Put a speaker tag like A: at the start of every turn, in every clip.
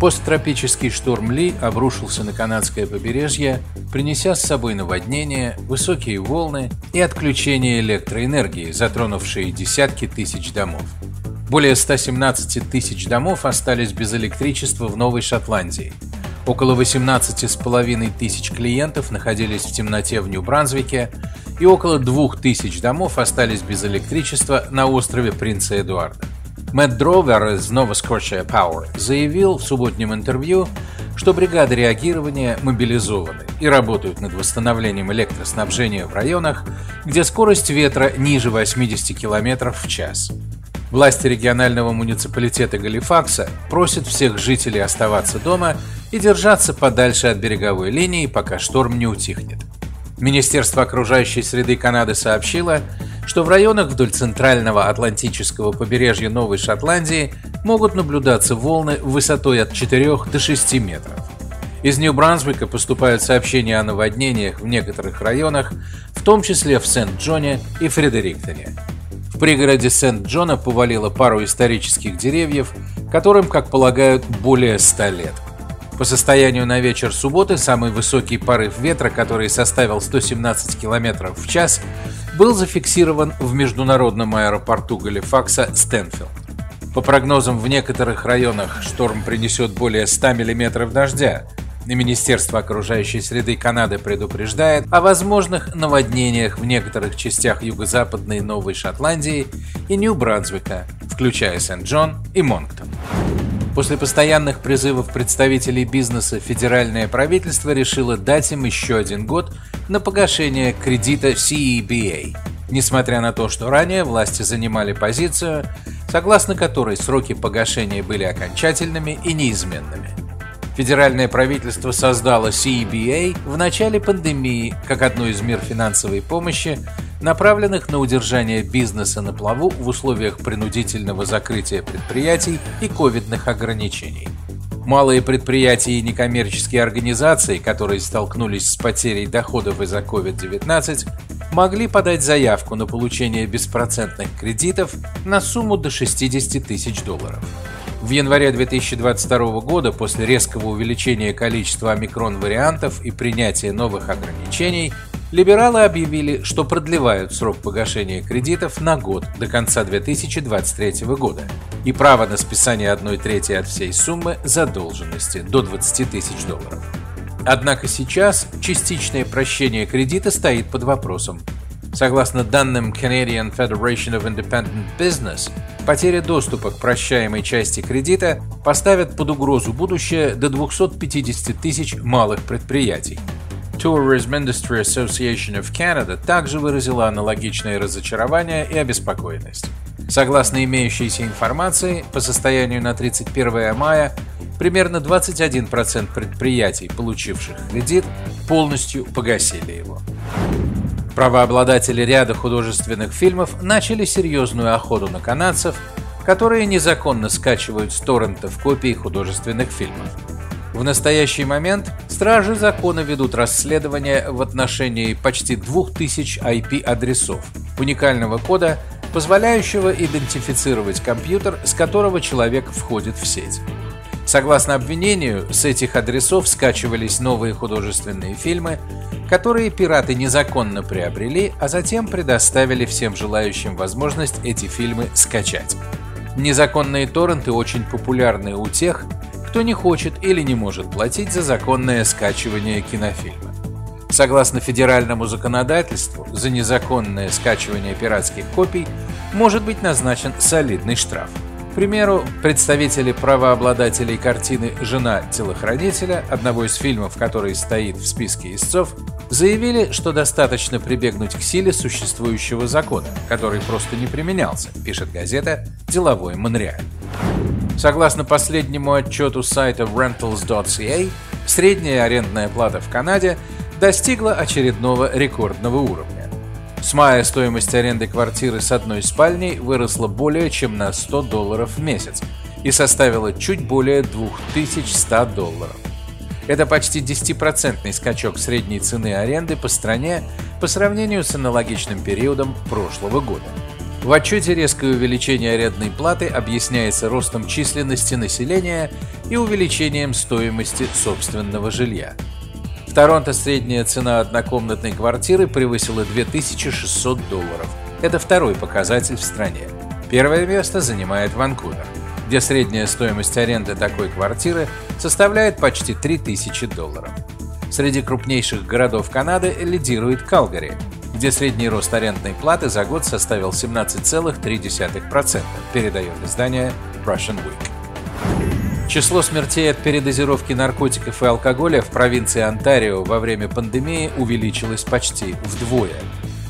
A: Посттропический шторм Ли обрушился на канадское побережье, принеся с собой наводнения, высокие волны и отключение электроэнергии, затронувшие десятки тысяч домов. Более 117 тысяч домов остались без электричества в Новой Шотландии. Около 18,5 тысяч клиентов находились в темноте в Нью-Бранзвике, и около 2 тысяч домов остались без электричества на острове Принца Эдуарда. Мэтт Дровер из Nova Scotia Power заявил в субботнем интервью, что бригады реагирования мобилизованы и работают над восстановлением электроснабжения в районах, где скорость ветра ниже 80 км в час. Власти регионального муниципалитета Галифакса просят всех жителей оставаться дома и держаться подальше от береговой линии, пока шторм не утихнет. Министерство окружающей среды Канады сообщило, что в районах вдоль центрального Атлантического побережья Новой Шотландии могут наблюдаться волны высотой от 4 до 6 метров. Из Нью-Брансвика поступают сообщения о наводнениях в некоторых районах, в том числе в Сент-Джоне и Фредериктоне. В пригороде Сент-Джона повалило пару исторических деревьев, которым, как полагают, более 100 лет – по состоянию на вечер субботы самый высокий порыв ветра, который составил 117 км в час, был зафиксирован в международном аэропорту Галифакса Стэнфилд. По прогнозам, в некоторых районах шторм принесет более 100 мм дождя, и Министерство окружающей среды Канады предупреждает о возможных наводнениях в некоторых частях юго-западной Новой Шотландии и Нью-Брансвика, включая Сент-Джон и Монктон. После постоянных призывов представителей бизнеса федеральное правительство решило дать им еще один год на погашение кредита CEBA, несмотря на то, что ранее власти занимали позицию, согласно которой сроки погашения были окончательными и неизменными. Федеральное правительство создало CEBA в начале пандемии как одну из мер финансовой помощи направленных на удержание бизнеса на плаву в условиях принудительного закрытия предприятий и ковидных ограничений. Малые предприятия и некоммерческие организации, которые столкнулись с потерей доходов из-за COVID-19, могли подать заявку на получение беспроцентных кредитов на сумму до 60 тысяч долларов. В январе 2022 года, после резкого увеличения количества омикрон-вариантов и принятия новых ограничений, либералы объявили, что продлевают срок погашения кредитов на год до конца 2023 года и право на списание 1 трети от всей суммы задолженности до 20 тысяч долларов. Однако сейчас частичное прощение кредита стоит под вопросом. Согласно данным Canadian Federation of Independent Business, потеря доступа к прощаемой части кредита поставит под угрозу будущее до 250 тысяч малых предприятий. Tourism Industry Association of Canada также выразила аналогичное разочарование и обеспокоенность. Согласно имеющейся информации, по состоянию на 31 мая примерно 21% предприятий, получивших кредит, полностью погасили его. Правообладатели ряда художественных фильмов начали серьезную охоту на канадцев, которые незаконно скачивают с торрентов копии художественных фильмов. В настоящий момент стражи закона ведут расследование в отношении почти 2000 IP-адресов, уникального кода, позволяющего идентифицировать компьютер, с которого человек входит в сеть. Согласно обвинению, с этих адресов скачивались новые художественные фильмы, которые пираты незаконно приобрели, а затем предоставили всем желающим возможность эти фильмы скачать. Незаконные торренты очень популярны у тех, кто не хочет или не может платить за законное скачивание кинофильма. Согласно федеральному законодательству, за незаконное скачивание пиратских копий может быть назначен солидный штраф. К примеру, представители правообладателей картины «Жена телохранителя», одного из фильмов, который стоит в списке истцов, заявили, что достаточно прибегнуть к силе существующего закона, который просто не применялся, пишет газета «Деловой Монреаль». Согласно последнему отчету сайта rentals.ca, средняя арендная плата в Канаде достигла очередного рекордного уровня. С мая стоимость аренды квартиры с одной спальней выросла более чем на 100 долларов в месяц и составила чуть более 2100 долларов. Это почти 10% скачок средней цены аренды по стране по сравнению с аналогичным периодом прошлого года. В отчете резкое увеличение арендной платы объясняется ростом численности населения и увеличением стоимости собственного жилья. В Торонто средняя цена однокомнатной квартиры превысила 2600 долларов. Это второй показатель в стране. Первое место занимает Ванкувер, где средняя стоимость аренды такой квартиры составляет почти 3000 долларов. Среди крупнейших городов Канады лидирует Калгари, где средний рост арендной платы за год составил 17,3%, передает издание Russian Week. Число смертей от передозировки наркотиков и алкоголя в провинции Онтарио во время пандемии увеличилось почти вдвое.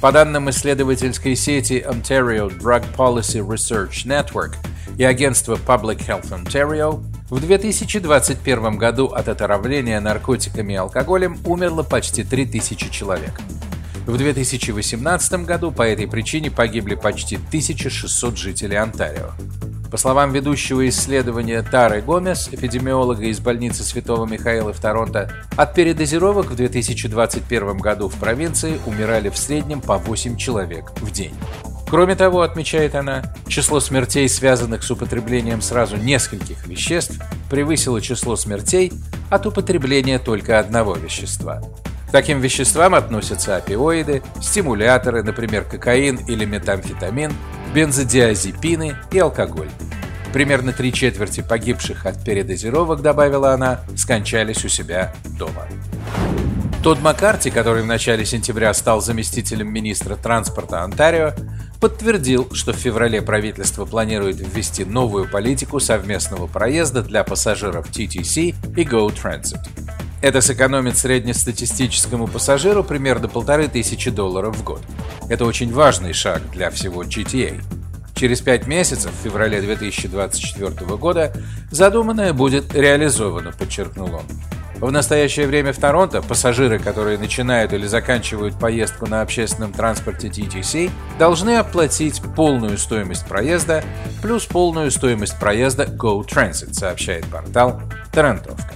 A: По данным исследовательской сети Ontario Drug Policy Research Network и агентства Public Health Ontario, в 2021 году от отравления наркотиками и алкоголем умерло почти 3000 человек. В 2018 году по этой причине погибли почти 1600 жителей Онтарио. По словам ведущего исследования Тары Гомес, эпидемиолога из больницы Святого Михаила в Торонто, от передозировок в 2021 году в провинции умирали в среднем по 8 человек в день. Кроме того, отмечает она, число смертей, связанных с употреблением сразу нескольких веществ, превысило число смертей от употребления только одного вещества. К таким веществам относятся опиоиды, стимуляторы, например, кокаин или метамфетамин, бензодиазепины и алкоголь. Примерно три четверти погибших от передозировок, добавила она, скончались у себя дома. Тодд Маккарти, который в начале сентября стал заместителем министра транспорта Онтарио, подтвердил, что в феврале правительство планирует ввести новую политику совместного проезда для пассажиров TTC и Go Transit. Это сэкономит среднестатистическому пассажиру примерно полторы тысячи долларов в год. Это очень важный шаг для всего GTA. Через пять месяцев, в феврале 2024 года, задуманное будет реализовано, подчеркнул он. В настоящее время в Торонто пассажиры, которые начинают или заканчивают поездку на общественном транспорте TTC, должны оплатить полную стоимость проезда плюс полную стоимость проезда Go Transit, сообщает портал Тарантовка.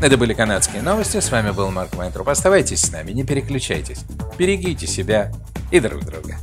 A: Это были канадские новости. С вами был Марк Вайнтруп. Оставайтесь с нами, не переключайтесь. Берегите себя и друг друга.